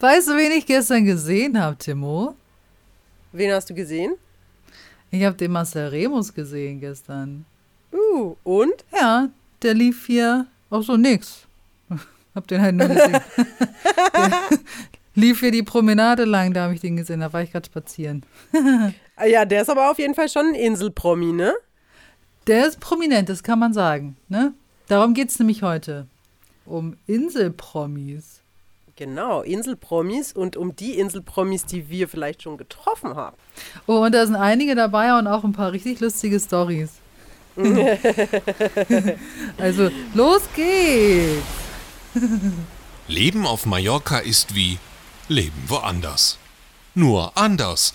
Weißt du, wen ich gestern gesehen habe, Timo? Wen hast du gesehen? Ich habe den Marcel Remus gesehen gestern. Uh, und? Ja, der lief hier auch so nix. Hab den halt nur gesehen. lief hier die Promenade lang, da habe ich den gesehen, da war ich gerade spazieren. Ah ja, der ist aber auf jeden Fall schon ein Inselpromi, ne? Der ist prominent, das kann man sagen. Ne? Darum geht es nämlich heute. Um Inselpromis. Genau, Inselpromis und um die Inselpromis, die wir vielleicht schon getroffen haben. Oh, und da sind einige dabei und auch ein paar richtig lustige Stories. also, los geht's! Leben auf Mallorca ist wie Leben woanders. Nur anders.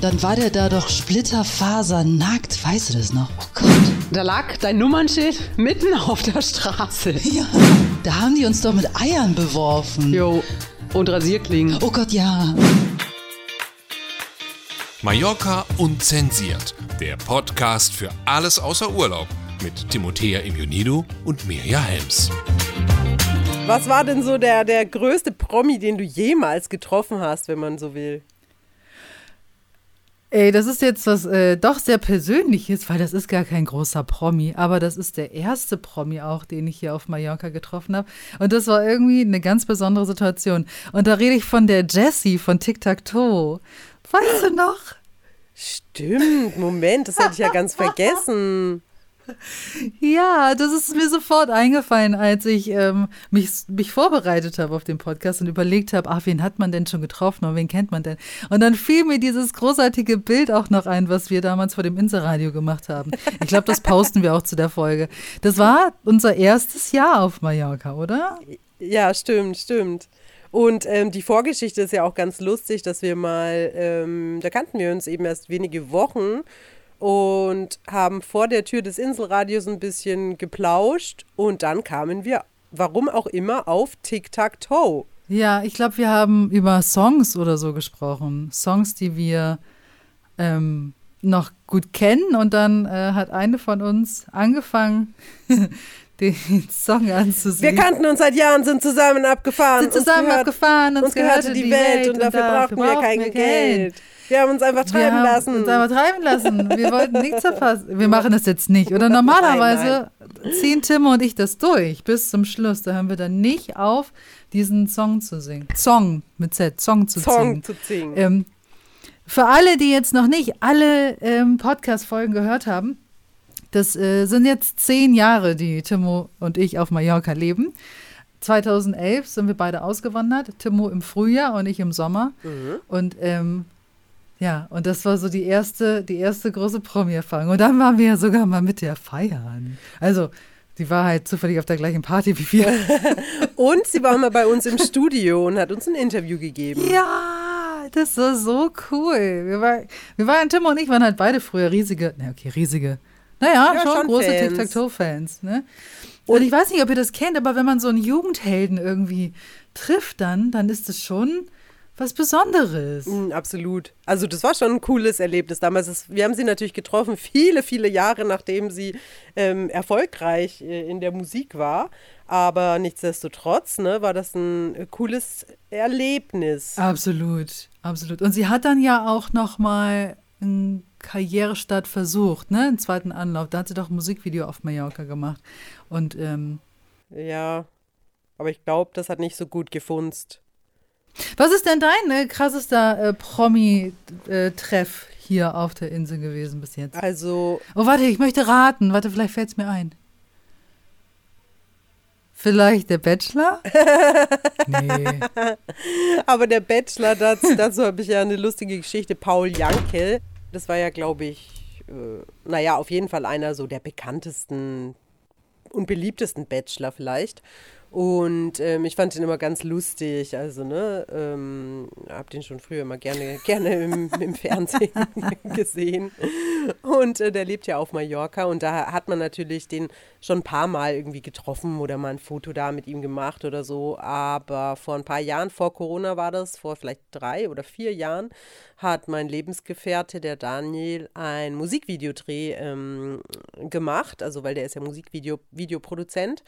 Dann war der da doch splitterfasernackt, weißt du das noch? Oh Gott. Da lag dein Nummernschild mitten auf der Straße. Ja, da haben die uns doch mit Eiern beworfen. Jo, und Rasierklingen. Oh Gott, ja. Mallorca unzensiert. Der Podcast für alles außer Urlaub. Mit Timothea Immunido und Mirja Helms. Was war denn so der, der größte Promi, den du jemals getroffen hast, wenn man so will? Ey, das ist jetzt was äh, doch sehr Persönliches, weil das ist gar kein großer Promi, aber das ist der erste Promi auch, den ich hier auf Mallorca getroffen habe. Und das war irgendwie eine ganz besondere Situation. Und da rede ich von der Jessie von Tic Tac Toe. Weißt du noch? Stimmt, Moment, das hätte ich ja ganz vergessen. Ja, das ist mir sofort eingefallen, als ich ähm, mich, mich vorbereitet habe auf den Podcast und überlegt habe, ach, wen hat man denn schon getroffen und wen kennt man denn? Und dann fiel mir dieses großartige Bild auch noch ein, was wir damals vor dem Inselradio gemacht haben. Ich glaube, das posten wir auch zu der Folge. Das war unser erstes Jahr auf Mallorca, oder? Ja, stimmt, stimmt. Und ähm, die Vorgeschichte ist ja auch ganz lustig, dass wir mal, ähm, da kannten wir uns eben erst wenige Wochen und haben vor der Tür des Inselradios ein bisschen geplauscht und dann kamen wir, warum auch immer, auf Tic-Tac-Toe. Ja, ich glaube, wir haben über Songs oder so gesprochen. Songs, die wir ähm, noch gut kennen und dann äh, hat eine von uns angefangen, den Song anzusingen. Wir kannten uns seit Jahren, sind zusammen abgefahren. Sind zusammen gehört, abgefahren, uns, uns gehörte die Welt, und dafür brauchten wir kein Geld. Geld. Wir haben uns einfach treiben wir lassen. Uns einfach treiben lassen. Wir wollten nichts verpassen. Wir machen das jetzt nicht. Oder normalerweise nein, nein. ziehen Tim und ich das durch bis zum Schluss. Da hören wir dann nicht auf, diesen Song zu singen. Song mit Z, Song zu Song singen. zu singen. Ähm, für alle, die jetzt noch nicht alle ähm, Podcast-Folgen gehört haben, das äh, sind jetzt zehn Jahre, die Timo und ich auf Mallorca leben. 2011 sind wir beide ausgewandert. Timo im Frühjahr und ich im Sommer. Mhm. Und ähm, ja, und das war so die erste, die erste große Promi-Erfahrung. Und dann waren wir ja sogar mal mit der feiern. Also, die war halt zufällig auf der gleichen Party wie wir. und sie war mal bei uns im Studio und hat uns ein Interview gegeben. Ja, das war so cool. Wir, war, wir waren, Tim und ich waren halt beide früher riesige, na okay, riesige, naja, Ja, schon, schon große Fans. Tic-Tac-Toe-Fans. Ne? Und ich weiß nicht, ob ihr das kennt, aber wenn man so einen Jugendhelden irgendwie trifft dann, dann ist es schon was Besonderes. Mm, absolut. Also das war schon ein cooles Erlebnis damals. Das, wir haben sie natürlich getroffen, viele, viele Jahre nachdem sie ähm, erfolgreich äh, in der Musik war. Aber nichtsdestotrotz ne, war das ein äh, cooles Erlebnis. Absolut, absolut. Und sie hat dann ja auch noch mal einen Karrierestart versucht, ne? Einen zweiten Anlauf. Da hat sie doch ein Musikvideo auf Mallorca gemacht. Und ähm, Ja, aber ich glaube, das hat nicht so gut gefunzt. Was ist denn dein äh, krassester äh, Promi-Treff hier auf der Insel gewesen bis jetzt? Also, Oh, warte, ich möchte raten. Warte, vielleicht fällt es mir ein. Vielleicht der Bachelor? nee. aber der Bachelor, dazu, dazu habe ich ja eine lustige Geschichte. Paul Jankel, das war ja, glaube ich, äh, naja, auf jeden Fall einer so der bekanntesten und beliebtesten Bachelor vielleicht. Und ähm, ich fand ihn immer ganz lustig. Also, ne, ähm, hab den schon früher immer gerne, gerne im, im Fernsehen gesehen. Und äh, der lebt ja auf Mallorca und da hat man natürlich den schon ein paar Mal irgendwie getroffen oder mal ein Foto da mit ihm gemacht oder so. Aber vor ein paar Jahren, vor Corona war das, vor vielleicht drei oder vier Jahren, hat mein Lebensgefährte, der Daniel, ein Musikvideodreh ähm, gemacht. Also, weil der ist ja Musikvideo-Videoproduzent.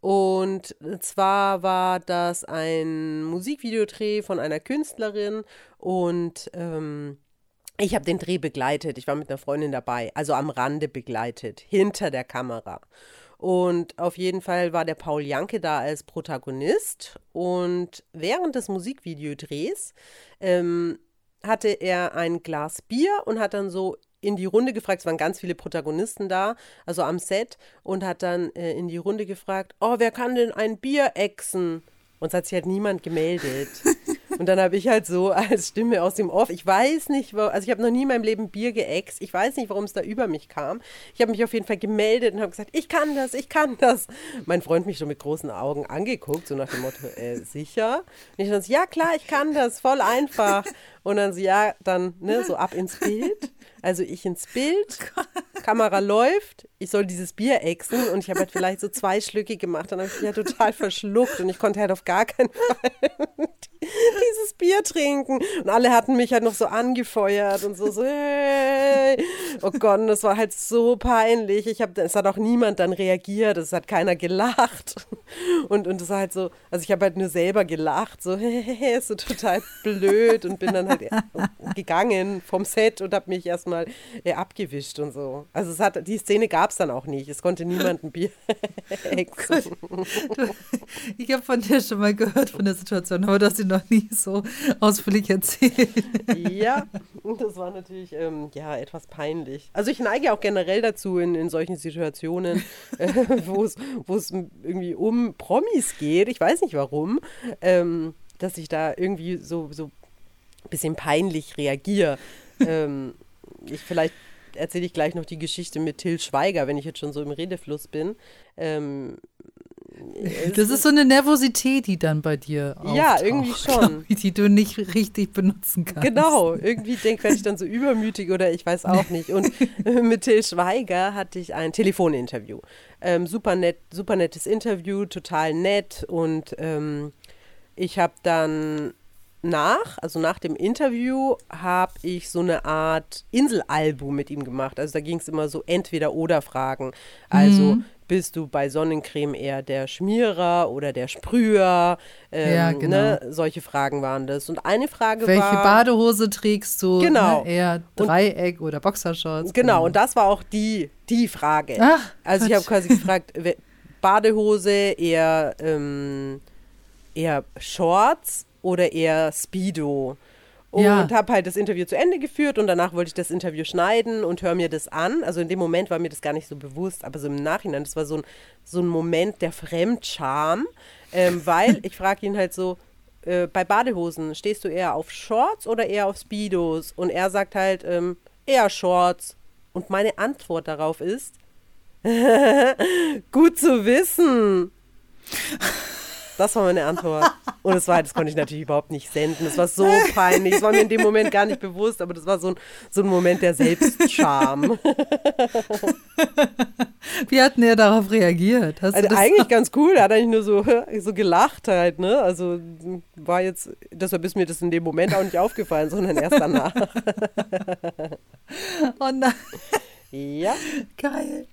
Und zwar war das ein Musikvideodreh von einer Künstlerin und ähm, ich habe den Dreh begleitet. Ich war mit einer Freundin dabei, also am Rande begleitet, hinter der Kamera. Und auf jeden Fall war der Paul Janke da als Protagonist. Und während des Musikvideodrehs ähm, hatte er ein Glas Bier und hat dann so in die Runde gefragt, es waren ganz viele Protagonisten da, also am Set, und hat dann äh, in die Runde gefragt, oh, wer kann denn ein Bier exen? Und es hat sich halt niemand gemeldet. Und dann habe ich halt so als Stimme aus dem Off, ich weiß nicht, also ich habe noch nie in meinem Leben Bier geäxt, ich weiß nicht, warum es da über mich kam. Ich habe mich auf jeden Fall gemeldet und habe gesagt, ich kann das, ich kann das. Mein Freund mich schon mit großen Augen angeguckt, so nach dem Motto, äh, sicher? Und ich dann so, ja klar, ich kann das, voll einfach. Und dann so, ja, dann ne, so ab ins Bild. Also ich ins Bild, Kamera läuft, ich soll dieses Bier exen und ich habe halt vielleicht so zwei Schlücke gemacht, dann habe ich mich ja total verschluckt und ich konnte halt auf gar keinen Fall dieses Bier trinken. Und alle hatten mich halt noch so angefeuert und so, so hey. Oh Gott, das war halt so peinlich. Ich hab, es hat auch niemand dann reagiert, es hat keiner gelacht. Und, und es war halt so, also ich habe halt nur selber gelacht, so, hey, so total blöd und bin dann halt gegangen vom Set und habe mich erstmal äh, abgewischt und so. Also es hat, die Szene gab es dann auch nicht. Es konnte niemand ein Bier. Ich habe von dir schon mal gehört von der Situation, aber du hast sie noch nie so ausführlich erzählt. Ja, das war natürlich ähm, ja etwas peinlich. Also ich neige auch generell dazu in, in solchen Situationen, äh, wo es irgendwie um Promis geht. Ich weiß nicht warum, ähm, dass ich da irgendwie so so ein bisschen peinlich reagiere. ähm, ich vielleicht erzähle ich gleich noch die Geschichte mit Till Schweiger, wenn ich jetzt schon so im Redefluss bin. Ähm, das ist so eine Nervosität, die dann bei dir auftaucht, Ja, irgendwie schon. Ich, die du nicht richtig benutzen kannst. Genau, irgendwie denke werde ich dann so übermütig oder ich weiß auch nicht. Und mit Till Schweiger hatte ich ein Telefoninterview. Ähm, super, nett, super nettes Interview, total nett. Und ähm, ich habe dann nach, also nach dem Interview, habe ich so eine Art Inselalbum mit ihm gemacht. Also da ging es immer so Entweder-Oder-Fragen. Also mhm. Bist du bei Sonnencreme eher der Schmierer oder der Sprüher? Ähm, ja, genau. Ne? Solche Fragen waren das. Und eine Frage Welche war. Welche Badehose trägst du? Genau. Ne? Eher Dreieck und, oder Boxershorts? Genau, genau, und das war auch die, die Frage. Ach, also ich habe quasi gefragt, Badehose eher, ähm, eher Shorts oder eher Speedo. Und ja. habe halt das Interview zu Ende geführt und danach wollte ich das Interview schneiden und höre mir das an. Also in dem Moment war mir das gar nicht so bewusst, aber so im Nachhinein, das war so ein, so ein Moment der Fremdscham, ähm, weil ich frage ihn halt so, äh, bei Badehosen, stehst du eher auf Shorts oder eher auf Speedos? Und er sagt halt, ähm, eher Shorts. Und meine Antwort darauf ist, gut zu wissen. Das war meine Antwort. Und das war, das konnte ich natürlich überhaupt nicht senden. Das war so peinlich. Das war mir in dem Moment gar nicht bewusst, aber das war so ein, so ein Moment der Selbstscham. Wie hat denn er darauf reagiert? also eigentlich ganz cool. Er hat eigentlich nur so, so gelacht halt, ne? Also war jetzt, deshalb ist mir das in dem Moment auch nicht aufgefallen, sondern erst danach. oh nein. Ja. Geil.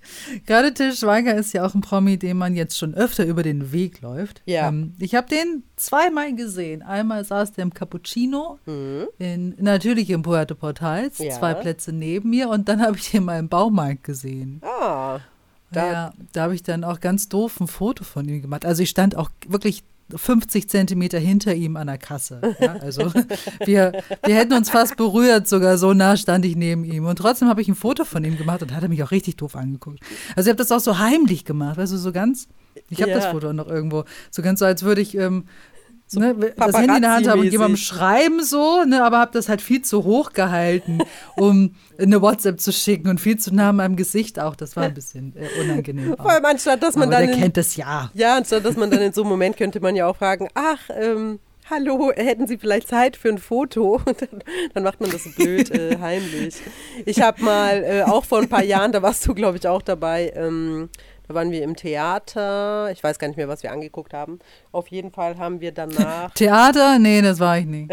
Gerade Till Schweiger ist ja auch ein Promi, dem man jetzt schon öfter über den Weg läuft. Ja. Ähm, ich habe den zweimal gesehen. Einmal saß der im Cappuccino, mhm. in, natürlich im Puerto Portals, ja. zwei Plätze neben mir. Und dann habe ich ihn mal im Baumarkt gesehen. Ah. Da, ja, da habe ich dann auch ganz doof ein Foto von ihm gemacht. Also ich stand auch wirklich 50 Zentimeter hinter ihm an der Kasse. Ja, also wir, wir hätten uns fast berührt, sogar so nah stand ich neben ihm. Und trotzdem habe ich ein Foto von ihm gemacht und hat er mich auch richtig doof angeguckt. Also ich habe das auch so heimlich gemacht, weißt du, so ganz. Ich habe ja. das Foto noch irgendwo. So ganz so, als würde ich ähm, so ne, das Handy in der Hand haben und jemandem schreiben so, ne, aber habe das halt viel zu hoch gehalten, um eine WhatsApp zu schicken und viel zu nah an meinem Gesicht auch. Das war ein bisschen äh, unangenehm. Vor allem anstatt, dass man aber dann. Der in, kennt das ja. Ja, anstatt, dass man dann in so einem Moment könnte man ja auch fragen, ach, ähm, hallo, hätten Sie vielleicht Zeit für ein Foto? Dann, dann, macht man das so blöd äh, heimlich. Ich habe mal, äh, auch vor ein paar Jahren, da warst du, glaube ich, auch dabei, ähm, Da waren wir im Theater. Ich weiß gar nicht mehr, was wir angeguckt haben. Auf jeden Fall haben wir danach. Theater? Nee, das war ich nicht.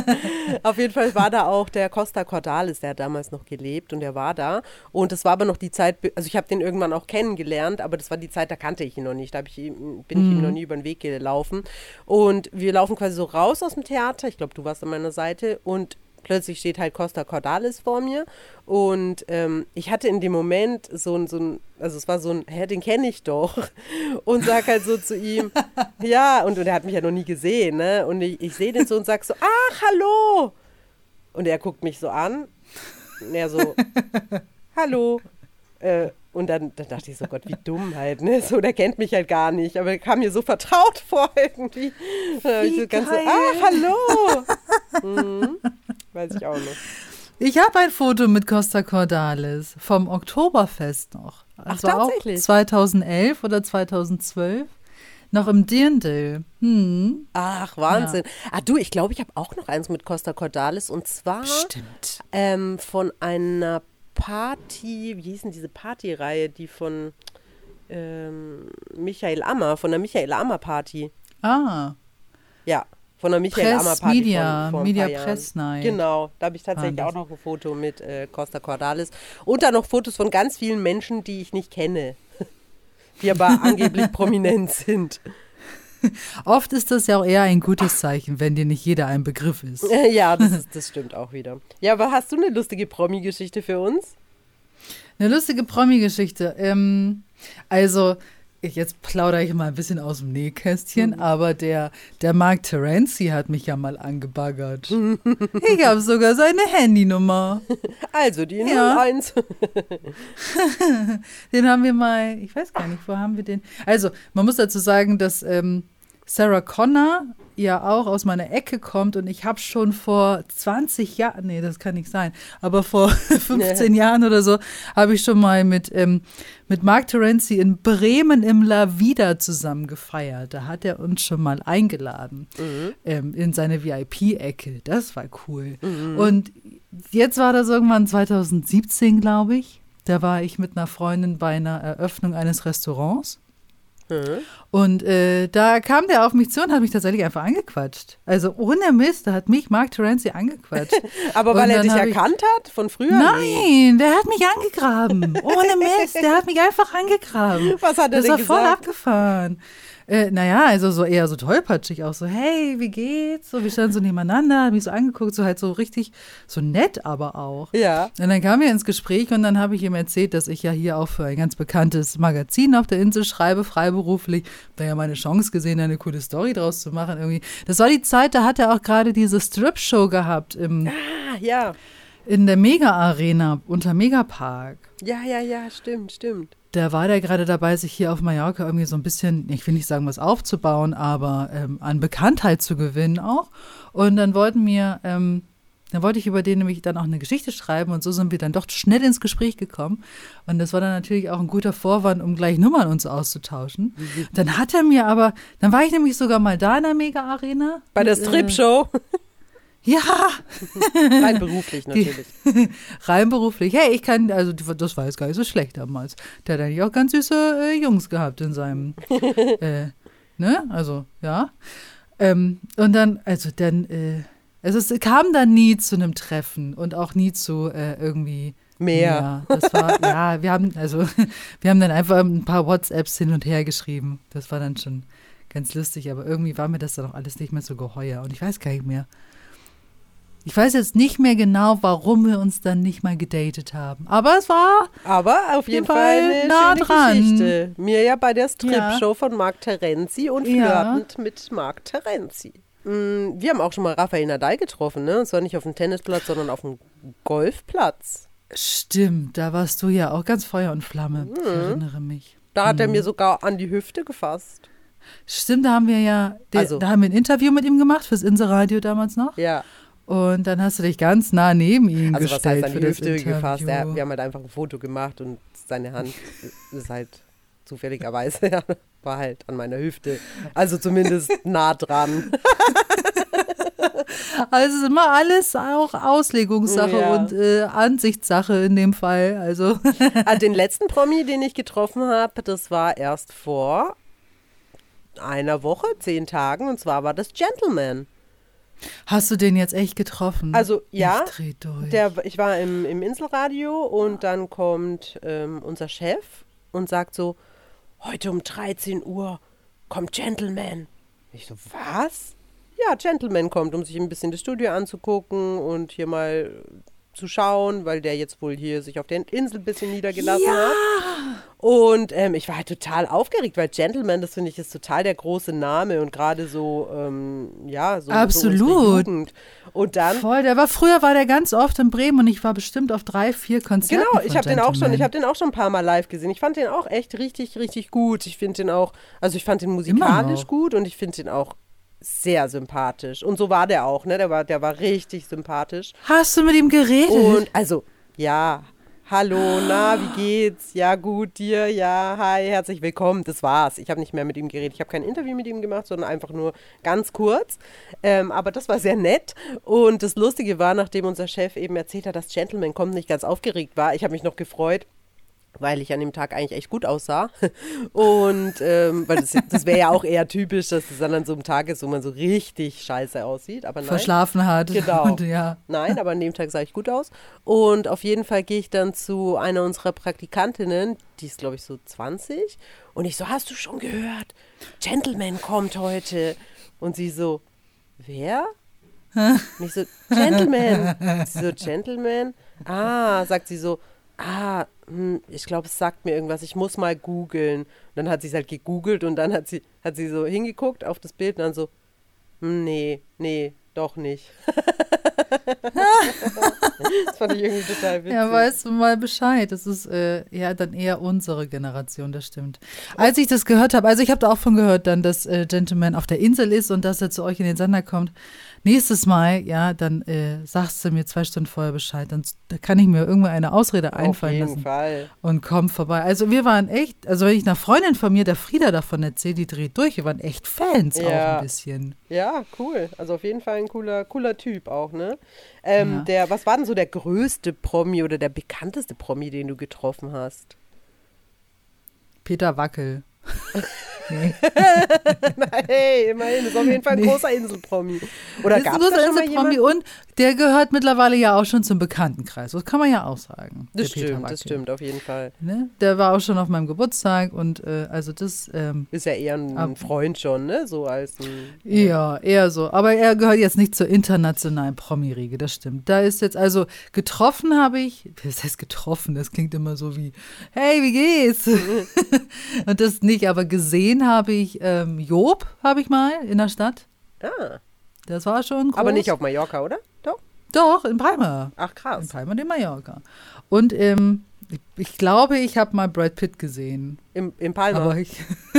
auf jeden Fall war da auch der Costa Cordalis, der hat damals noch gelebt und der war da. Und das war aber noch die Zeit, also ich habe den irgendwann auch kennengelernt, aber das war die Zeit, da kannte ich ihn noch nicht. Da ich bin ich ihm noch nie über den Weg gelaufen. Und wir laufen quasi so raus aus dem Theater. Ich glaube, du warst an meiner Seite. Und plötzlich steht halt Costa Cordalis vor mir. Und ähm, ich hatte in dem Moment so ein, so ein, also es war so ein, hä, den kenne ich doch. Und sag halt so zu ihm, ja, und, und er hat mich ja noch nie gesehen, ne, und ich, ich sehe den so und sag so, ach, hallo, und er guckt mich so an, und er so, hallo, äh, und dann, dann, dachte ich so, Gott, wie dumm halt, ne? So, der kennt mich halt gar nicht, aber er kam mir so vertraut vor irgendwie. Wie so ganz so, ah, hallo! mhm. Weiß ich auch noch. Ich habe ein Foto mit Costa Cordalis vom Oktoberfest noch. Also Ach, tatsächlich? Auch 2011 oder 2012. Noch im Dirndl. Hm. Ach, Wahnsinn. Ja. Ah, du, ich glaube, ich habe auch noch eins mit Costa Cordalis und zwar ähm, von einer Party, wie hieß denn diese Partyreihe, die von ähm, Michael Ammer, von der Michael Ammer Party. Ah. Ja, von der Michael Press, Ammer Party. Media, von, Media Press Night. Genau, da habe ich tatsächlich ah, auch noch ein Foto mit äh, Costa Cordalis. Und dann noch Fotos von ganz vielen Menschen, die ich nicht kenne, die aber angeblich prominent sind. Oft ist das ja auch eher ein gutes Zeichen, wenn dir nicht jeder ein Begriff ist. ja, das, ist, das stimmt auch wieder. Ja, aber hast du eine lustige Promi-Geschichte für uns? Eine lustige Promi-Geschichte. Ähm, also, jetzt plaudere ich mal ein bisschen aus dem Nähkästchen, mhm. aber der, der Mark Terenzi hat mich ja mal angebaggert. ich habe sogar seine Handynummer. Also die ja. 01. den haben wir mal, ich weiß gar nicht, wo haben wir den? Also, man muss dazu sagen, dass ähm, Sarah Connor ja auch aus meiner Ecke kommt und ich habe schon vor 20 Jahren, nee, das kann nicht sein, aber vor 15 Jahren oder so, habe ich schon mal mit, ähm, mit Mark Terenzi in Bremen im La Vida zusammen gefeiert. Da hat er uns schon mal eingeladen mhm. ähm, in seine VIP-Ecke. Das war cool. Mhm. Und jetzt war das irgendwann 2017, glaube ich. Da war ich mit einer Freundin bei einer Eröffnung eines Restaurants. Mhm. Und äh, da kam der auf mich zu und hat mich tatsächlich einfach angequatscht. Also ohne Mist, da hat mich Mark Terenzi angequatscht. Aber weil er dich erkannt ich, hat von früher? Nein, der hat mich angegraben. ohne Mist, der hat mich einfach angegraben. Was hat er das denn war gesagt? voll abgefahren. Äh, naja, also so eher so tollpatschig auch so, hey, wie geht's? So, wir standen so nebeneinander, haben mich so angeguckt, so halt so richtig, so nett aber auch. Ja. Und dann kamen wir ins Gespräch und dann habe ich ihm erzählt, dass ich ja hier auch für ein ganz bekanntes Magazin auf der Insel schreibe, freiberuflich. Da ja meine Chance gesehen, eine coole Story draus zu machen irgendwie. Das war die Zeit, da hat er auch gerade diese Strip-Show gehabt im, ah, ja. in der Mega-Arena unter Megapark. Ja, ja, ja, stimmt, stimmt da war der gerade dabei, sich hier auf Mallorca irgendwie so ein bisschen, ich will nicht sagen, was aufzubauen, aber ähm, an Bekanntheit zu gewinnen auch. Und dann wollten wir, ähm, dann wollte ich über den nämlich dann auch eine Geschichte schreiben und so sind wir dann doch schnell ins Gespräch gekommen. Und das war dann natürlich auch ein guter Vorwand, um gleich Nummern uns auszutauschen. Mhm. Dann hat er mir aber, dann war ich nämlich sogar mal da in der Mega-Arena. Bei der Strip-Show. Äh, ja. Rein beruflich natürlich. Rein beruflich. Hey, ich kann, also das war jetzt gar nicht so schlecht damals. Der hat eigentlich auch ganz süße äh, Jungs gehabt in seinem, äh, ne? Also, ja. Ähm, und dann, also dann, äh, also es kam dann nie zu einem Treffen und auch nie zu äh, irgendwie mehr. Ja, das war, ja, wir haben, also, wir haben dann einfach ein paar WhatsApps hin und her geschrieben. Das war dann schon ganz lustig, aber irgendwie war mir das dann auch alles nicht mehr so geheuer und ich weiß gar nicht mehr. Ich weiß jetzt nicht mehr genau, warum wir uns dann nicht mal gedatet haben. Aber es war. Aber auf jeden Fall, Fall eine nah dran. Geschichte. Mir ja bei der Strip-Show ja. von Marc Terenzi und flirtend ja. mit Marc Terenzi. Mm, wir haben auch schon mal Rafael Nadal getroffen, ne? Und zwar nicht auf dem Tennisplatz, sondern auf dem Golfplatz. Stimmt, da warst du ja auch ganz Feuer und Flamme. Mhm. Ich erinnere mich. Da hat mhm. er mir sogar an die Hüfte gefasst. Stimmt, da haben wir ja, also, da haben wir ein Interview mit ihm gemacht fürs Inseradio damals noch. Ja. Und dann hast du dich ganz nah neben ihn also gestellt. Also was heißt an die Hüfte gefasst? Er, wir haben halt einfach ein Foto gemacht und seine Hand ist halt zufälligerweise, ja, war halt an meiner Hüfte. Also zumindest nah dran. Also es ist immer alles auch Auslegungssache Ja. und äh, Ansichtssache in dem Fall. Also Ah, den letzten Promi, den ich getroffen habe, das war erst vor einer Woche, zehn Tagen, und zwar war das Gentleman. Hast du den jetzt echt getroffen? Also ja, Ich dreh durch. der, ich war im, im Inselradio und dann kommt ähm, unser Chef und sagt so, heute um 13 Uhr kommt Gentleman. Ich so, was? Ja, Gentleman kommt, um sich ein bisschen das Studio anzugucken und hier mal zu schauen, weil der jetzt wohl hier sich auf der Insel ein bisschen niedergelassen hat. Und ähm, ich war halt total aufgeregt, weil Gentleman, das finde ich, ist total der große Name und gerade so, ähm, ja, so, so Absolut. Jugend. Und dann Voll, der war früher war der ganz oft in Bremen und ich war bestimmt auf drei, vier Konzerten. Genau, ich habe den auch schon, ich habe den auch schon ein paar Mal live gesehen. Ich fand den auch echt richtig, richtig gut. Ich finde den auch, also ich fand den musikalisch gut und ich finde den auch sehr sympathisch. Und so war der auch, ne? Der war, der war richtig sympathisch. Hast du mit ihm geredet? Und also, ja, hallo, na, wie geht's? Ja, gut, dir, ja, hi, herzlich willkommen. Das war's. Ich habe nicht mehr mit ihm geredet. Ich habe kein Interview mit ihm gemacht, sondern einfach nur ganz kurz. Ähm, aber das war sehr nett. Und das Lustige war, nachdem unser Chef eben erzählt hat, dass Gentleman kommt, nicht ganz aufgeregt war. Ich habe mich noch gefreut. Weil ich an dem Tag eigentlich echt gut aussah. Und ähm, weil das, das wäre ja auch eher typisch, dass es dann an so einem Tag ist, wo man so richtig scheiße aussieht. Aber nein. verschlafen hat. Genau. Und, ja. Nein, aber an dem Tag sah ich gut aus. Und auf jeden Fall gehe ich dann zu einer unserer Praktikantinnen, die ist, glaube ich, so 20. Und ich so, hast du schon gehört? Gentleman kommt heute. Und sie so, wer? Und ich so, Gentleman. Sie so, Gentleman? Ah, sagt sie so, ah, hm, ich glaube, es sagt mir irgendwas, ich muss mal googeln. Und dann hat sie es halt gegoogelt und dann hat sie, hat sie so hingeguckt auf das Bild und dann so, hm, nee, nee, doch nicht. das fand ich irgendwie total witzig. Ja, weißt du mal Bescheid. Das ist äh, ja dann eher unsere Generation, das stimmt. Als ich das gehört habe, also ich habe da auch von gehört dann, dass äh, Gentleman auf der Insel ist und dass er zu euch in den Sender kommt. Nächstes Mal, ja, dann äh, sagst du mir zwei Stunden vorher Bescheid. Dann da kann ich mir irgendwie eine Ausrede Auf einfallen jeden lassen Fall. und komm vorbei. Also wir waren echt, also wenn ich einer Freundin von mir, der Frieda, davon erzähle, die dreht durch, wir waren echt Fans auch Ja. ein bisschen. Ja, cool. Also auf jeden Fall ein cooler, cooler Typ auch, ne? Ähm, Ja. der, was war denn so der größte Promi oder der bekannteste Promi, den du getroffen hast? Peter Wackel. nee. hey, immerhin, ist auf jeden Fall ein Nee. großer Inselpromi. Oder gab es da schon mal ein Promi jemanden? und der gehört mittlerweile ja auch schon zum Bekanntenkreis. Das kann man ja auch sagen. Das stimmt, das stimmt, auf jeden Fall. Ne? Der war auch schon auf meinem Geburtstag und äh, also das, ähm, Ist ja eher ein Ab- Freund schon, ne? So als ein. ja, eher so. Aber er gehört jetzt nicht zur internationalen Promi-Riege, das stimmt. Da ist jetzt, also getroffen habe ich, das heißt getroffen, das klingt immer so wie, hey, wie geht's? und das nicht, aber gesehen habe ich ähm, Job, habe ich mal in der Stadt. Ah, Das war schon groß. aber nicht auf Mallorca, oder? Doch. Doch, in Palma. Ach, In krass. Palma de Mallorca. Und ähm, ich, glaube, ich habe mal Brad Pitt gesehen. Im, im Palma. Aber ich,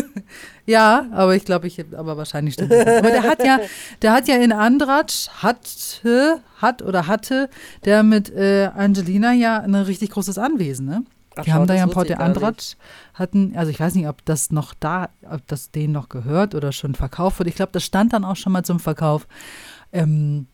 ja, aber ich glaube, ich, aber wahrscheinlich stimmt das. Aber der hat ja, der hat ja in Andratsch, hatte, hat oder hatte, der mit äh, Angelina ja ein richtig großes Anwesen, ne? Ach, Die schau, haben da ja in wusste Port ich de gar nicht. Andratsch hatten, also ich weiß nicht, ob das noch da, ob das denen noch gehört oder schon verkauft wird. Ich glaube, das stand dann auch schon mal zum Verkauf. Ähm,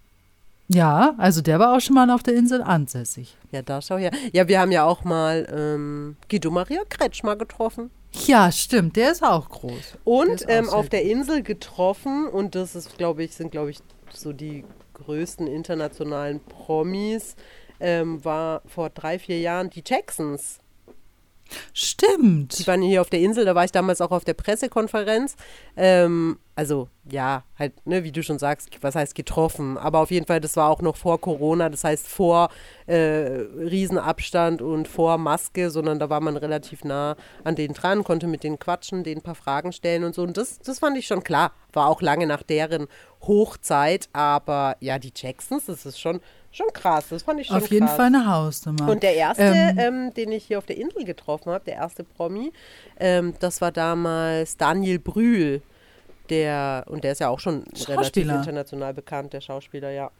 ja, also der war auch schon mal auf der Insel ansässig. Ja, da schau her. Ja, wir haben ja auch mal ähm, Guido Maria Kretschmer getroffen. Ja, stimmt, der ist auch groß. Der Und auch ähm, auf der Insel getroffen, und das ist, glaube ich, sind, glaube ich, so die größten internationalen Promis, ähm, war vor drei, vier Jahren die Jacksons. Stimmt. Die waren hier auf der Insel, da war ich damals auch auf der Pressekonferenz. Ähm, also, ja, halt, ne, wie du schon sagst, was heißt getroffen? Aber auf jeden Fall, das war auch noch vor Corona, das heißt vor äh, Riesenabstand und vor Maske, sondern da war man relativ nah an denen dran, konnte mit denen quatschen, denen ein paar Fragen stellen und so. Und das, das fand ich schon klar. War auch lange nach deren Hochzeit, aber ja, die Jacksons, das ist schon, schon krass. Das fand ich schon Auf jeden krass. Fall eine Hausnummer. Und der erste, Ähm, ähm, den ich hier auf der Insel getroffen habe, der erste Promi, ähm, das war damals Daniel Brühl. Der, und der ist ja auch schon relativ international bekannt, der Schauspieler, ja.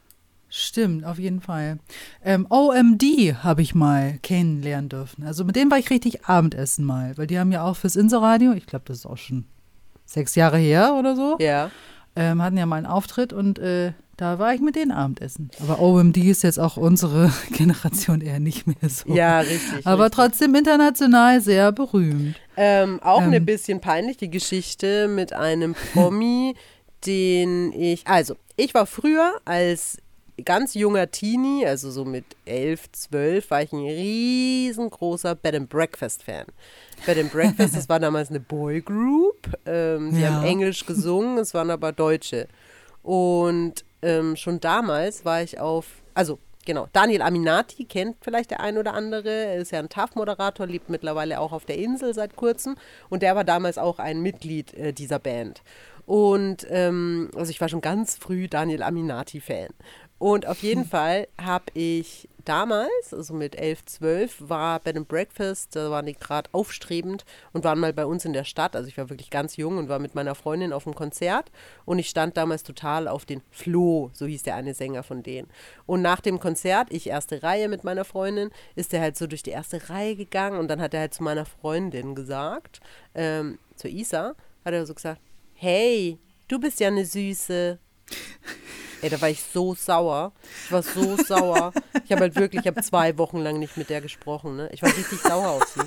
Stimmt, auf jeden Fall. Ähm, OMD habe ich mal kennenlernen dürfen. Also mit denen war ich richtig Abendessen mal, weil die haben ja auch fürs Inselradio, ich glaube, das ist auch schon sechs Jahre her oder so, Ja. ähm, hatten ja mal einen Auftritt und äh, da war ich mit denen Abendessen. Aber OMD ist jetzt auch unsere Generation eher nicht mehr so. Ja, richtig. Aber richtig. trotzdem international sehr berühmt. Ähm, auch ein Ähm. bisschen peinlich, die Geschichte mit einem Promi, den ich. Also, ich war früher als ganz junger Teenie, also so mit elf, zwölf, war ich ein riesengroßer Bed and Breakfast Fan. Bed and Breakfast, das war damals eine Boygroup. Ähm, die Ja. haben Englisch gesungen, es waren aber Deutsche. Und ähm, schon damals war ich auf, also genau, Daniel Aminati kennt vielleicht der ein oder andere. Er ist ja ein TAF-Moderator, lebt mittlerweile auch auf der Insel seit kurzem. Und der war damals auch ein Mitglied äh, dieser Band. Und ähm, also ich war schon ganz früh Daniel Aminati-Fan. Und auf jeden Fall habe ich damals, also mit 11, 12, war Bed and Breakfast, da waren die gerade aufstrebend und waren mal bei uns in der Stadt. Also ich war wirklich ganz jung und war mit meiner Freundin auf einem Konzert und ich stand damals total auf den Flo, so hieß der eine Sänger von denen. Und nach dem Konzert, ich erste Reihe mit meiner Freundin, ist er halt so durch die erste Reihe gegangen und dann hat er halt zu meiner Freundin gesagt, ähm, zu Isa, hat er so gesagt, hey, du bist ja eine Süße. Ey, da war ich so sauer. Ich war so sauer. Ich habe halt wirklich, ich habe zwei Wochen lang nicht mit der gesprochen. Ne? Ich war richtig sauer auf sie.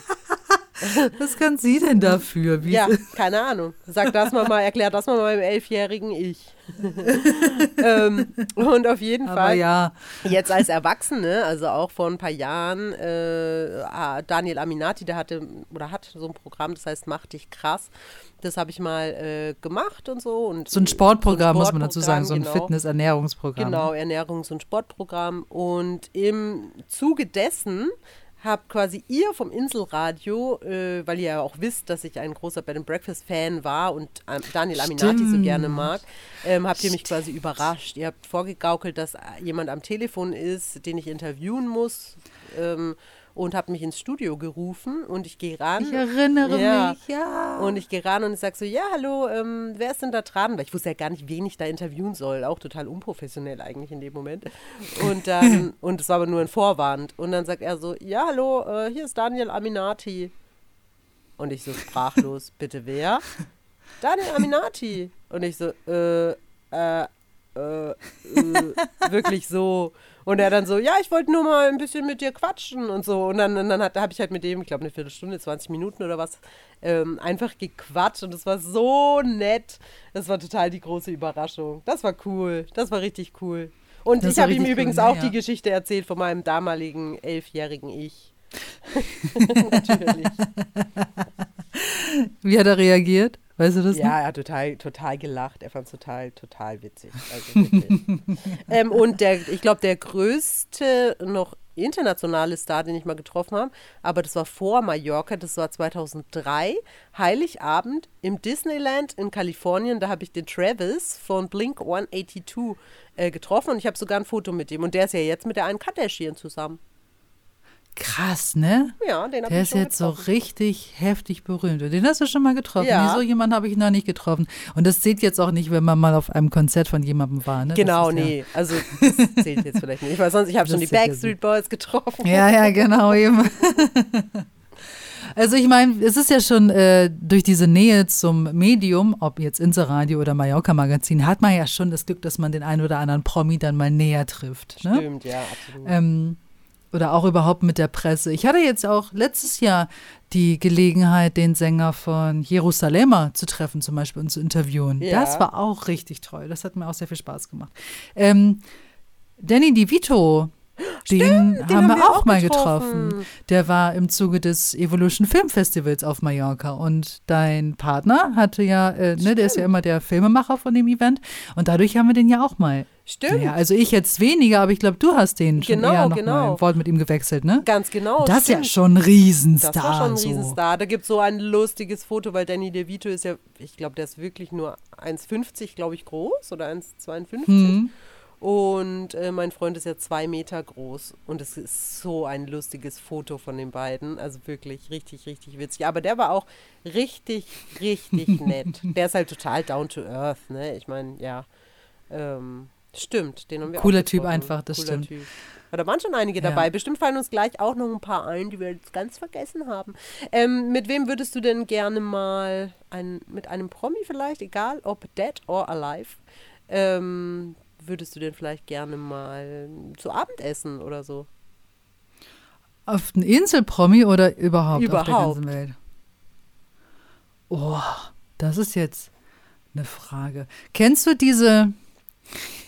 Was kann sie denn dafür? Wie Ja, keine Ahnung. Sag das mal mal, erklär das mal meinem elfjährigen Ich. ähm, und auf jeden Aber Fall, ja, jetzt als Erwachsene, also auch vor ein paar Jahren, äh, ah, Daniel Aminati, der hatte oder hat so ein Programm, das heißt Mach dich krass. Das habe ich mal äh, gemacht und so. Und so ein Sportprogramm, muss man dazu sagen, so ein Sportprogramm, genau. Fitness-Ernährungsprogramm. Genau, Ernährungs- und Sportprogramm. Und im Zuge dessen habt quasi ihr vom Inselradio, äh, weil ihr ja auch wisst, dass ich ein großer Bed and Breakfast Fan war und ähm, Daniel Aminati so Stimmt. gerne mag, ähm, habt ihr mich quasi überrascht. Ihr habt vorgegaukelt, dass äh, jemand am Telefon ist, den ich interviewen muss. Ähm, und habt mich ins Studio gerufen und ich gehe ran. Ich erinnere Ja. mich, ja. Und ich gehe ran und ich sage so, ja, hallo, ähm, wer ist denn da dran? Weil ich wusste ja gar nicht, wen ich da interviewen soll. Auch total unprofessionell eigentlich in dem Moment. Und dann, und es war aber nur ein Vorwand. Und dann sagt er so, ja, hallo, äh, hier ist Daniel Aminati. Und ich so sprachlos, bitte wer? Daniel Aminati. Und ich so, äh, äh, äh, äh, wirklich so. Und er dann so, ja, ich wollte nur mal ein bisschen mit dir quatschen und so. Und dann, und dann habe ich halt mit dem, ich glaube, eine Viertelstunde, 20 Minuten oder was, ähm, einfach gequatscht. Und es war so nett. Das war total die große Überraschung. Das war cool. Das war richtig cool. Und Das ich habe ihm übrigens cool, auch ja. die Geschichte erzählt von meinem damaligen elfjährigen Ich. Natürlich. Wie hat er reagiert? Weißt du das? Ja, er hat total, total gelacht. Er fand es total, total witzig. Also ähm, und der, ich glaube, der größte noch internationale Star, den ich mal getroffen habe, aber das war vor Mallorca, das war 2003, Heiligabend im Disneyland in Kalifornien. Da habe ich den Travis von Blink 182 äh, getroffen und ich habe sogar ein Foto mit ihm. Und der ist ja jetzt mit der einen Kardashian zusammen. Krass, ne? Ja, den habe Der ich ist schon jetzt so getroffen. richtig heftig berühmt. Den hast du schon mal getroffen. Ja. Nee, so jemanden habe ich noch nicht getroffen. Und das zählt jetzt auch nicht, wenn man mal auf einem Konzert von jemandem war. Ne? Genau, ist ja- nee. Also das zählt jetzt vielleicht nicht. Weil sonst, ich habe schon die Backstreet Boys getroffen. Ja, ja, genau. Eben. Also ich meine, es ist ja schon äh, durch diese Nähe zum Medium, ob jetzt Inselradio oder Mallorca Magazin, hat man ja schon das Glück, dass man den einen oder anderen Promi dann mal näher trifft. Ne? Stimmt, ja, absolut. Ähm, oder auch überhaupt mit der Presse. Ich hatte jetzt auch letztes Jahr die Gelegenheit, den Sänger von Jerusalema zu treffen, zum Beispiel und zu interviewen. Ja. Das war auch richtig toll. Das hat mir auch sehr viel Spaß gemacht. Ähm, Danny DeVito, den, haben, haben wir wir auch, auch mal getroffen. getroffen. Der war im Zuge des Evolution Film Festivals auf Mallorca. Und dein Partner hatte ja, äh, ne, der ist ja immer der Filmemacher von dem Event. Und dadurch haben wir den ja auch mal. Stimmt. Ja, also ich jetzt weniger, aber ich glaube, du hast den schon Genau, eher noch genau. mal im Wort mit ihm gewechselt, ne? Ganz genau. das ist ja stimmt. schon ein Riesenstar. Das war schon ein so. Riesenstar. Da gibt es so ein lustiges Foto, weil Danny DeVito ist ja, ich glaube, der ist wirklich nur 1,50, glaube ich, groß oder 1,52. Mhm. Und äh, mein Freund ist ja zwei Meter groß. Und es ist so ein lustiges Foto von den beiden. Also wirklich richtig, richtig witzig. Aber der war auch richtig, richtig nett. Der ist halt total down to earth, ne? Ich meine, ja. Ähm, stimmt, den haben wir Cooler Typ einfach, das Cooler stimmt. Typ. Aber da waren schon einige Ja. dabei. Bestimmt fallen uns gleich auch noch ein paar ein, die wir jetzt ganz vergessen haben. Ähm, mit wem würdest du denn gerne mal, ein, mit einem Promi vielleicht, egal ob dead or alive, ähm, würdest du denn vielleicht gerne mal zu Abend essen oder so? Auf den Inselpromi oder überhaupt, auf der Überhaupt. ganzen Welt? Oh, das ist jetzt eine Frage. Kennst du diese,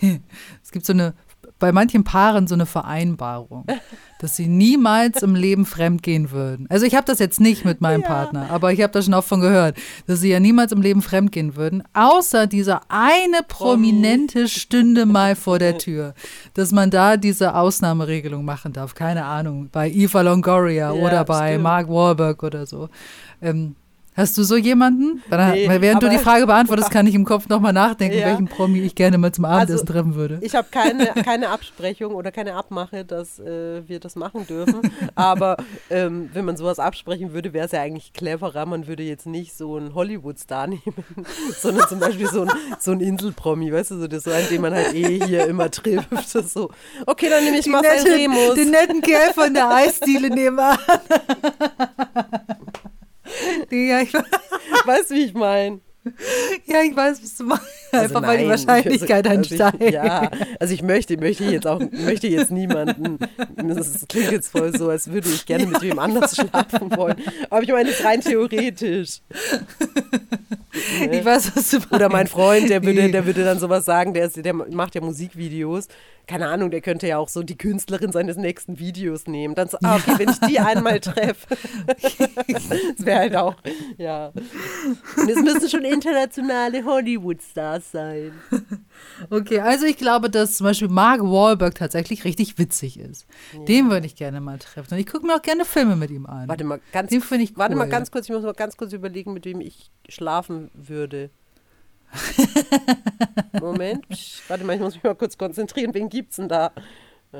es gibt so eine, bei manchen Paaren so eine Vereinbarung, dass sie niemals im Leben fremdgehen würden. Also ich habe das jetzt nicht mit meinem Partner, aber ich habe da schon oft von gehört, dass sie ja niemals im Leben fremdgehen würden, außer dieser eine Prominente stünde mal vor der Tür, dass man da diese Ausnahmeregelung machen darf. Keine Ahnung, bei Eva Longoria Ja, oder bei stimmt. Mark Wahlberg oder so. Ähm, Hast du so jemanden? Nee, während du die Frage beantwortest, kann ich im Kopf nochmal nachdenken, Ja. welchen Promi ich gerne mal zum Abendessen Also, treffen würde. Ich habe keine, keine Absprechung oder keine Abmache, dass äh, wir das machen dürfen. Aber ähm, wenn man sowas absprechen würde, wäre es ja eigentlich cleverer. Man würde jetzt nicht so einen Hollywood-Star nehmen, sondern zum Beispiel so ein, so ein Inselpromi, weißt du, so, das, so einen, den man halt eh hier immer trifft. So, okay, dann nehme ich Marcel netten- Remus. den netten Kerl von der Eisdiele nebenan. Ja, ich, Weißt du, wie ich meine? ja, ich weiß, was du meinst. Einfach weil die nein, Wahrscheinlichkeit also, also ansteigt. Ich, ja, also ich möchte, möchte jetzt auch, möchte jetzt niemanden, das klingt jetzt voll so, als würde ich gerne mit wem anders schlafen wollen. Aber ich meine, es ist rein theoretisch. Ich weiß, was du meinst. Oder mein Freund, der würde, der würde dann sowas sagen, der, ist, der macht ja Musikvideos. Keine Ahnung, der könnte ja auch so die Künstlerin seines nächsten Videos nehmen. Dann so, ah, okay, wenn ich die einmal treffe. das wäre halt auch, ja. Und es müssen schon internationale Hollywood-Stars sein. Okay, also ich glaube, dass zum Beispiel Mark Wahlberg tatsächlich richtig witzig ist. Den würde ich gerne mal treffen. Und ich gucke mir auch gerne Filme mit ihm an. Warte mal, ganz, Den ich warte mal cool. ganz kurz, ich muss mal ganz kurz überlegen, mit wem ich schlafen würde. Moment, psch, warte mal, ich muss mich mal kurz konzentrieren. Wen gibt's denn da? Äh,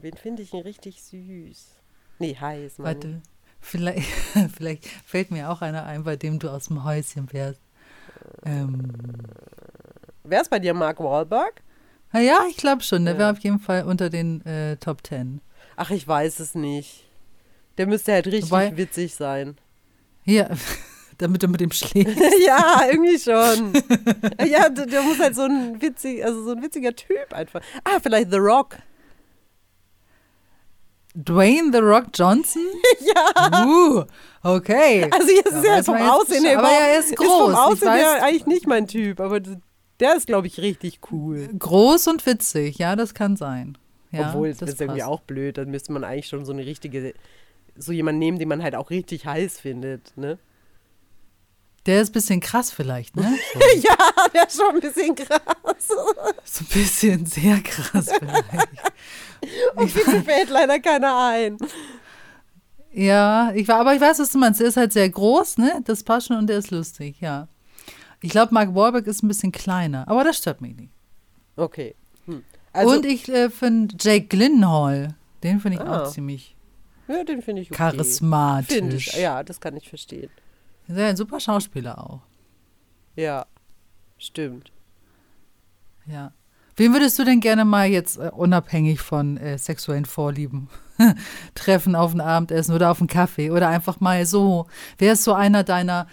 wen finde ich denn richtig süß? Nee, heiß, Mann. Warte, vielleicht, vielleicht fällt mir auch einer ein, bei dem du aus dem Häuschen wärst. Ähm, Wer ist bei dir Mark Wahlberg? na ja, ich glaube schon. Der Ja. wäre auf jeden Fall unter den äh, Top Ten. Ach, ich weiß es nicht. Der müsste halt richtig Wobei- witzig sein. Hier, damit du mit dem schläfst. ja, irgendwie schon. ja, der, der muss halt so ein witzig, also so ein witziger Typ einfach. Ah, vielleicht The Rock. Dwayne The Rock Johnson? ja. Uh, okay. Also jetzt ist er weiß vom Aussehen her. Aber er ist groß. vom ich Aussehen her eigentlich nicht mein Typ, aber der ist, glaube ich, richtig cool. groß und witzig. Ja, das kann sein. Ja, Obwohl, das das ist irgendwie auch blöd. Dann müsste man eigentlich schon so eine richtige, so jemanden nehmen, den man halt auch richtig heiß findet, ne? Der ist ein bisschen krass vielleicht, ne? So, ja, der ist schon ein bisschen krass. so ein bisschen sehr krass vielleicht. Und mir fällt leider keiner ein. Ja, ich war, aber ich weiß, was du meinst. Der ist halt sehr groß, ne? Das passt schon und der ist lustig, ja. Ich glaube, Mark Wahlberg ist ein bisschen kleiner, aber das stört mich nicht. Okay. Hm. Also, und ich äh, finde Jake Gyllenhaal, den finde ich Ah. auch ziemlich ja, den finde ich okay. charismatisch. Finde ich, ja, das kann ich verstehen. Ist ja ein super Schauspieler auch. Ja, stimmt. Ja. Wen würdest du denn gerne mal jetzt äh, unabhängig von äh, sexuellen Vorlieben treffen auf ein Abendessen oder auf einen Kaffee oder einfach mal so? Wer ist so einer deiner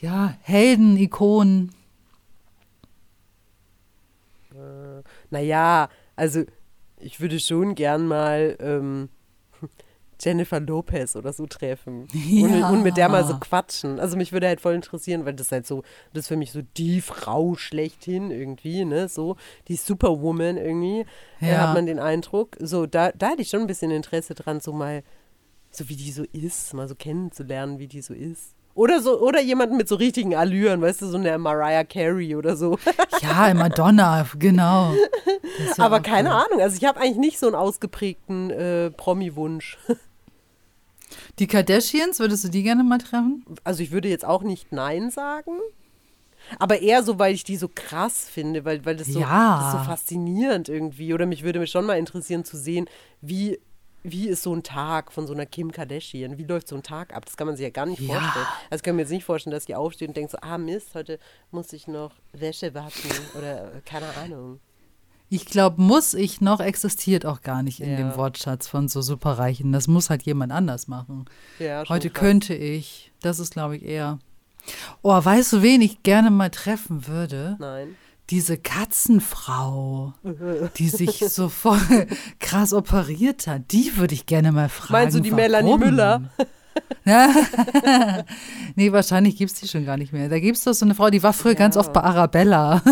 ja, Helden, Ikonen? Naja, also ich würde schon gern mal ähm, Jennifer Lopez oder so treffen. Ja. Und, und mit der mal so quatschen. Also mich würde halt voll interessieren, weil das halt so, das ist für mich so die Frau schlechthin irgendwie, ne? So, die Superwoman irgendwie, äh, Ja. hat man den Eindruck. So, da, da hätte ich schon ein bisschen Interesse dran, so mal, so wie die so ist, mal so kennenzulernen, wie die so ist. Oder so, oder jemanden mit so richtigen Allüren, weißt du, so eine Mariah Carey oder so. Ja, Madonna, genau. Ist Aber keine cool. Ahnung, also ich habe eigentlich nicht so einen ausgeprägten äh, Promi-Wunsch. Die Kardashians, würdest du die gerne mal treffen? Also ich würde jetzt auch nicht Nein sagen, aber eher so, weil ich die so krass finde, weil, weil das, so, Ja. das so faszinierend irgendwie. Oder mich würde mich schon mal interessieren zu sehen, wie, wie ist so ein Tag von so einer Kim Kardashian? Wie läuft so ein Tag ab? Das kann man sich ja gar nicht Ja. vorstellen. Also kann mir jetzt nicht vorstellen, dass die aufsteht und denkt so, ah Mist, heute muss ich noch Wäsche waschen oder äh, keine Ahnung. Ich glaube, muss ich noch existiert auch gar nicht in Ja. dem Wortschatz von so Superreichen. Das muss halt jemand anders machen. Ja, Heute krass. könnte ich. Das ist, glaube ich, eher. Oh, weißt du, wen ich gerne mal treffen würde? Nein. Diese Katzenfrau, die sich so voll krass operiert hat. Die würde ich gerne mal fragen. Meinst du die Melanie warum? Müller? Ja. nee, wahrscheinlich gibt es die schon gar nicht mehr. Da gibt es doch so eine Frau, die war früher ganz Ja. oft bei Arabella.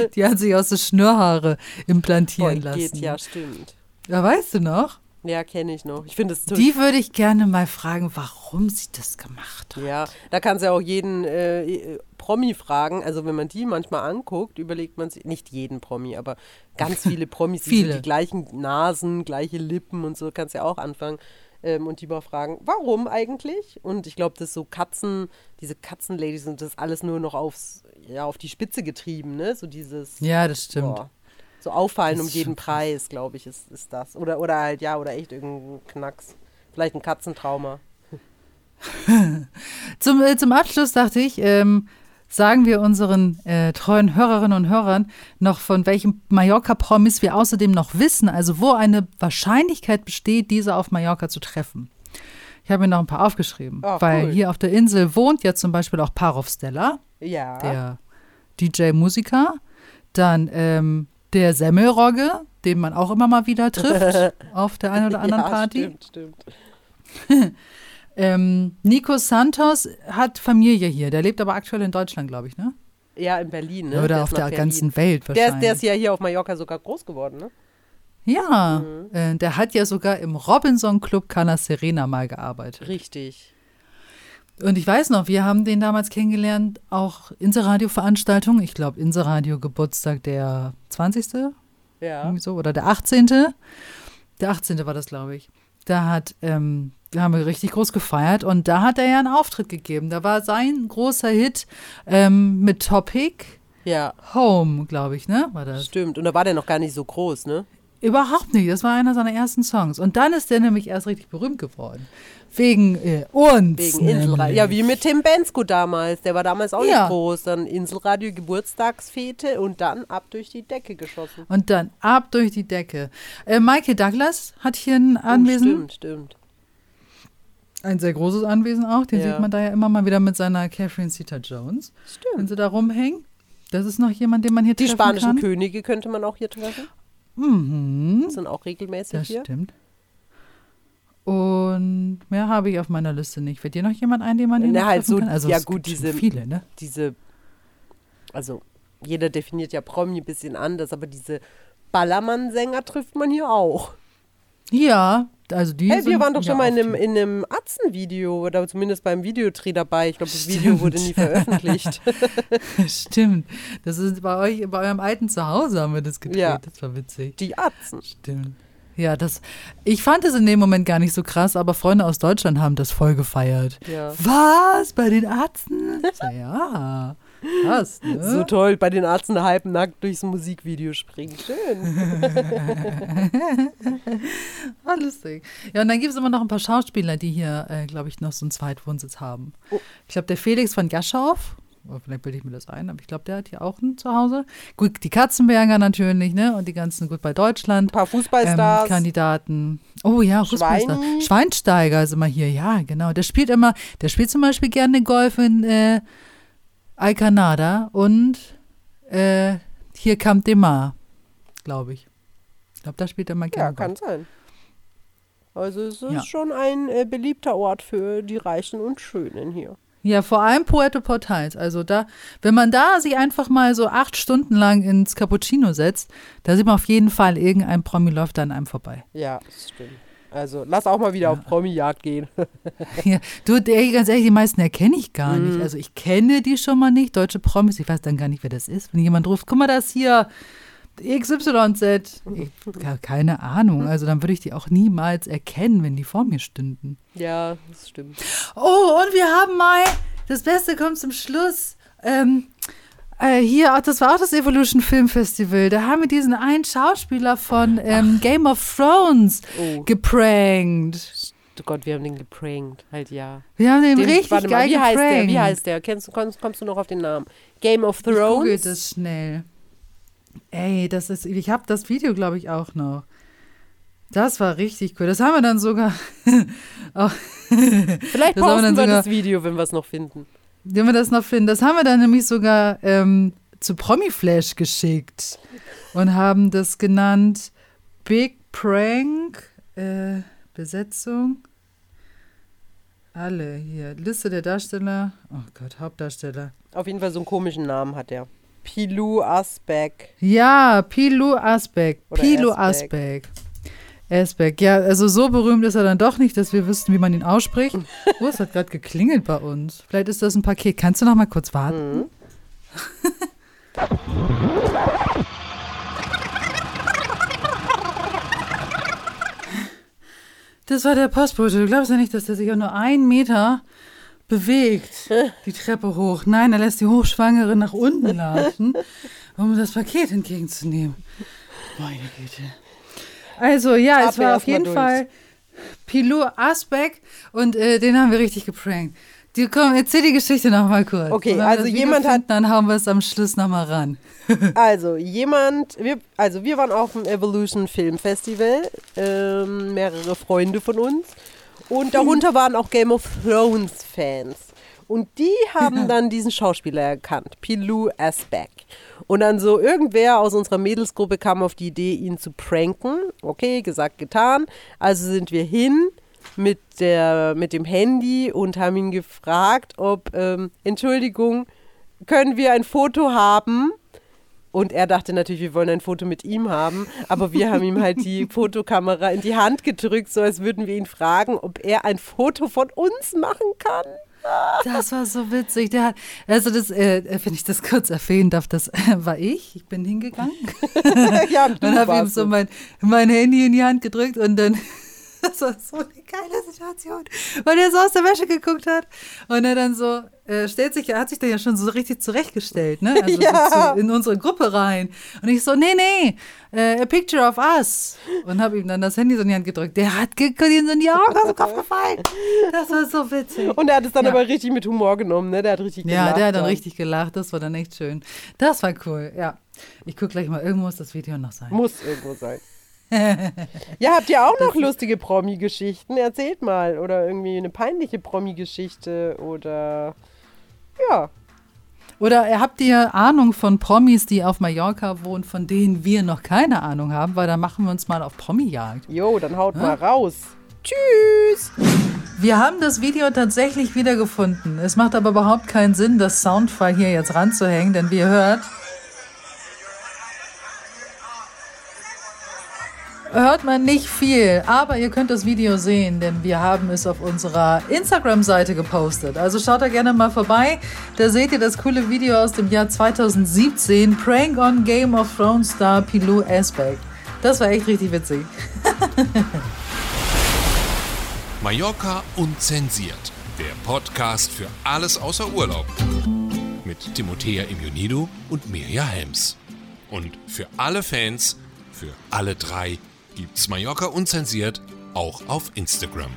die, hat, sich aus so Schnürhaare implantieren Voll lassen. geht, ja, stimmt. Ja, weißt du noch? Ja, kenne ich noch. Ich finde es toll. Die würde ich gerne mal fragen, warum sie das gemacht hat. Ja, da kannst du ja auch jeden äh, Promi fragen. Also wenn man die manchmal anguckt, überlegt man sich, nicht jeden Promi, aber ganz viele Promis, die Viele. sind die gleichen Nasen, gleiche Lippen und so, kannst ja auch anfangen. Ähm, und die mal fragen, warum eigentlich? Und ich glaube, das so Katzen, diese Katzenladies sind das alles nur noch aufs, ja, auf die Spitze getrieben, ne? So dieses Ja, das stimmt. boah, so auffallen Das um jeden. Preis, glaube ich, ist, ist das. Oder, oder halt, ja, oder echt irgendein Knacks. Vielleicht ein Katzentrauma. Zum, äh, zum Abschluss dachte ich, ähm, sagen wir unseren äh, treuen Hörerinnen und Hörern noch, von welchem Mallorca-Promis wir außerdem noch wissen, also wo eine Wahrscheinlichkeit besteht, diese auf Mallorca zu treffen. Ich habe mir noch ein paar aufgeschrieben, Ah, weil cool. hier auf der Insel wohnt ja zum Beispiel auch Parov Stella, Ja. der DJ-Musiker, dann ähm, der Semmelrogge, den man auch immer mal wieder trifft auf der einen oder anderen ja, Party. Stimmt, stimmt. Ähm, Nico Santos hat Familie hier. Der lebt aber aktuell in Deutschland, glaube ich, ne? Ja, in Berlin, ne? Oder Der auf der Berlin. ganzen Welt Der wahrscheinlich. ist, der ist ja hier auf Mallorca sogar groß geworden, ne? ja, Mhm. äh, der hat ja sogar im Robinson Club Cana Serena mal gearbeitet. Richtig. Und ich weiß noch, wir haben den damals kennengelernt, auch Inseradio-Veranstaltung. Ich glaube, Inseradio Geburtstag der 20. Ja. irgendwie so, oder der 18. Der 18. war das, glaube ich. Da hat, ähm, da haben wir richtig groß gefeiert und da hat er ja einen Auftritt gegeben. Da war sein großer Hit ähm, mit Topic Ja, Home, glaube ich, ne? War das? stimmt. Und da war der noch gar nicht so groß, ne? Überhaupt nicht. Das war einer seiner ersten Songs. Und dann ist der nämlich erst richtig berühmt geworden. Wegen äh, uns. Wegen Inselradio. Ja, wie mit Tim Bensko damals. Der war damals auch Ja. nicht groß. Dann Inselradio Geburtstagsfete und dann ab durch die Decke geschossen. Und dann ab durch die Decke. Äh, Michael Douglas hat hier ein Oh, Anwesen. stimmt, stimmt. Ein sehr großes Anwesen auch. Den Ja. sieht man da ja immer mal wieder mit seiner Catherine Zeta-Jones. Wenn Stimmt. sie da rumhängen. Das ist noch jemand, den man hier Die treffen spanischen kann. Könige könnte man auch hier treffen. Mhm. Sind auch regelmäßig Das hier. stimmt. Und mehr habe ich auf meiner Liste nicht. Fällt dir noch jemand ein, den man hier Na, halt so- kann? Also ja gut, diese- viele, ne? Diese, also jeder definiert ja Promi ein bisschen anders, aber diese Ballermann-Sänger trifft man hier auch. Ja, also die Hey, wir waren doch schon mal in einem, in einem Atzen-Video oder zumindest beim Videodreh dabei. Ich glaube, das Video wurde nie veröffentlicht. Stimmt. Das ist bei euch, bei eurem alten Zuhause haben wir das gedreht. Ja. Das war witzig. Die Atzen. Stimmt. Ja, das. Ich fand es in dem Moment gar nicht so krass, aber Freunde aus Deutschland haben das voll gefeiert. Ja. Was? Bei den Arzten? Ja. Krass, ne? So toll, bei den Atzen halbnackt durchs Musikvideo springen. Schön. Ah, lustig. Ja, und dann gibt es immer noch ein paar Schauspieler, die hier, äh, glaube ich, noch so einen Zweitwohnsitz haben. Oh. Ich glaube, der Felix von Gaschow, oh, vielleicht bilde ich mir das ein, aber ich glaube, der hat hier auch ein Zuhause. Gut, die Katzenberger natürlich, ne? Und die ganzen, gut, bei Deutschland. Ein paar Ähm, Fußballstars. Kandidaten. Oh ja, Fußballstar. Schweini. Schweinsteiger ist immer hier, ja, genau. Der spielt immer, der spielt zum Beispiel gerne Golf in äh, Alcanada und äh, hier Camp de Mar, glaube ich. Ich glaube, da spielt er mal ja, gerne kann Golf. sein. Also es ist Ja. schon ein äh, beliebter Ort für die Reichen und Schönen hier. Ja, vor allem Puerto Portals. Also da, wenn man da sich einfach mal so acht Stunden lang ins Cappuccino setzt, da sieht man auf jeden Fall, irgendein Promi läuft an einem vorbei. Ja, das stimmt. Also lass auch mal wieder auf Promi-Jagd gehen. Ja, du, ey, ganz ehrlich, die meisten erkenne ich gar Mhm. nicht. Also ich kenne die schon mal nicht, deutsche Promis, ich weiß dann gar nicht, wer das ist. Wenn jemand ruft, guck mal, das hier, XYZ. Keine Ahnung. Also dann würde ich die auch niemals erkennen, wenn die vor mir stünden. ja, das stimmt. Oh, und wir haben mal, das Beste kommt zum Schluss. Ähm, äh, hier, das war auch das Evolution Film Festival. Da haben wir diesen einen Schauspieler von ähm, Game of Thrones Oh. geprankt. Oh Gott, wir haben den geprankt. Halt ja. Wir haben den, Den- richtig warte mal, geil wie heißt der? geprankt. Wie heißt der? Kennst, du- kommst, kommst du noch auf den Namen? Game of Ich google Thrones. das schnell. Ey, das ist, ich habe das Video, glaube ich, auch noch. Das war richtig cool. Das haben wir dann sogar. auch, Vielleicht haben wir dann posten wir sogar- das Video, wenn wir es noch finden. wenn wir das noch finden, das haben wir dann nämlich sogar ähm, zu Promiflash geschickt und haben das genannt Big Prank, äh, Besetzung. Alle hier. Liste der Darsteller. Oh Gott, Hauptdarsteller. Auf jeden Fall so einen komischen Namen hat er. Pilou Asbeck. Ja, Pilu Asbeck. Oder Pilu Asbeck. Asbeck. Ja, also so berühmt ist er dann doch nicht, dass wir wüssten, wie man ihn ausspricht. Oh, es hat gerade geklingelt bei uns. Vielleicht ist das ein Paket. Kannst du noch mal kurz warten? Das war der Postbote. Du glaubst ja nicht, dass der sich auch nur einen Meter bewegt, die Treppe hoch. Nein, er lässt die Hochschwangere nach unten latschen, um das Paket entgegenzunehmen. Meine Güte. Also, ja, es Atme war auf jeden durch. Fall Pilou Asbeck und äh, den haben wir richtig geprankt. Die, komm, erzähl die Geschichte noch mal kurz. Okay, also jemand hat- Dann hauen wir es am Schluss noch mal ran. Also, jemand, wir, also wir waren auf dem Evolution Film Festival, ähm, mehrere Freunde von uns. Und darunter waren auch Game of Thrones Fans. Und die haben dann diesen Schauspieler erkannt, Pilou Asbeck. Und dann so irgendwer aus unserer Mädelsgruppe kam auf die Idee, ihn zu pranken. Okay, gesagt, getan. Also sind wir hin mit, der, mit dem Handy und haben ihn gefragt, ob, ähm, Entschuldigung, können wir ein Foto haben? Und er dachte natürlich, wir wollen ein Foto mit ihm haben, aber wir haben ihm halt die Fotokamera in die Hand gedrückt, so als würden wir ihn fragen, ob er ein Foto von uns machen kann. Das war so witzig. Der hat, also das, äh, wenn ich das kurz erwähnen darf, das äh, war ich. Ich bin hingegangen ja, und habe ihm so mein, mein Handy in die Hand gedrückt und dann das war so eine geile Situation, weil er so aus der Wäsche geguckt hat und er dann so äh, stellt sich, er hat sich dann ja schon so richtig zurechtgestellt, ne? Also Ja. so zu, in unsere Gruppe rein und ich so, nee, nee, äh, a picture of us und habe ihm dann das Handy so in die Hand gedrückt. Der hat ihm so in die Augen aus dem Kopf gefallen. Das war so witzig. Und er hat es dann Ja. aber richtig mit Humor genommen, ne? Der hat richtig Ja, gelacht. der hat dann richtig gelacht. Das war dann echt schön. Das war cool, ja. Ich gucke gleich mal, irgendwo muss das Video noch sein. Muss irgendwo sein. ja, habt ihr auch noch lustige Promi-Geschichten? Erzählt mal. Oder irgendwie eine peinliche Promi-Geschichte oder ja. Oder habt ihr Ahnung von Promis, die auf Mallorca wohnen, von denen wir noch keine Ahnung haben? Weil dann machen wir uns mal auf Promi-Jagd. Jo, dann haut mal raus. Tschüss. Wir haben das Video tatsächlich wiedergefunden. Es macht aber überhaupt keinen Sinn, das Soundfile hier jetzt ranzuhängen, denn wie ihr hört, hört man nicht viel. Aber ihr könnt das Video sehen, denn wir haben es auf unserer Instagram-Seite gepostet. Also schaut da gerne mal vorbei. Da seht ihr das coole Video aus dem Jahr 2017. Prank on Game of Thrones Star Pilou Asbeck. Das war echt richtig witzig. Mallorca unzensiert. Der Podcast für alles außer Urlaub. Mit Timothea Immunido und Mirja Helms. Und für alle Fans, für alle drei, gibt's Mallorca unzensiert auch auf Instagram.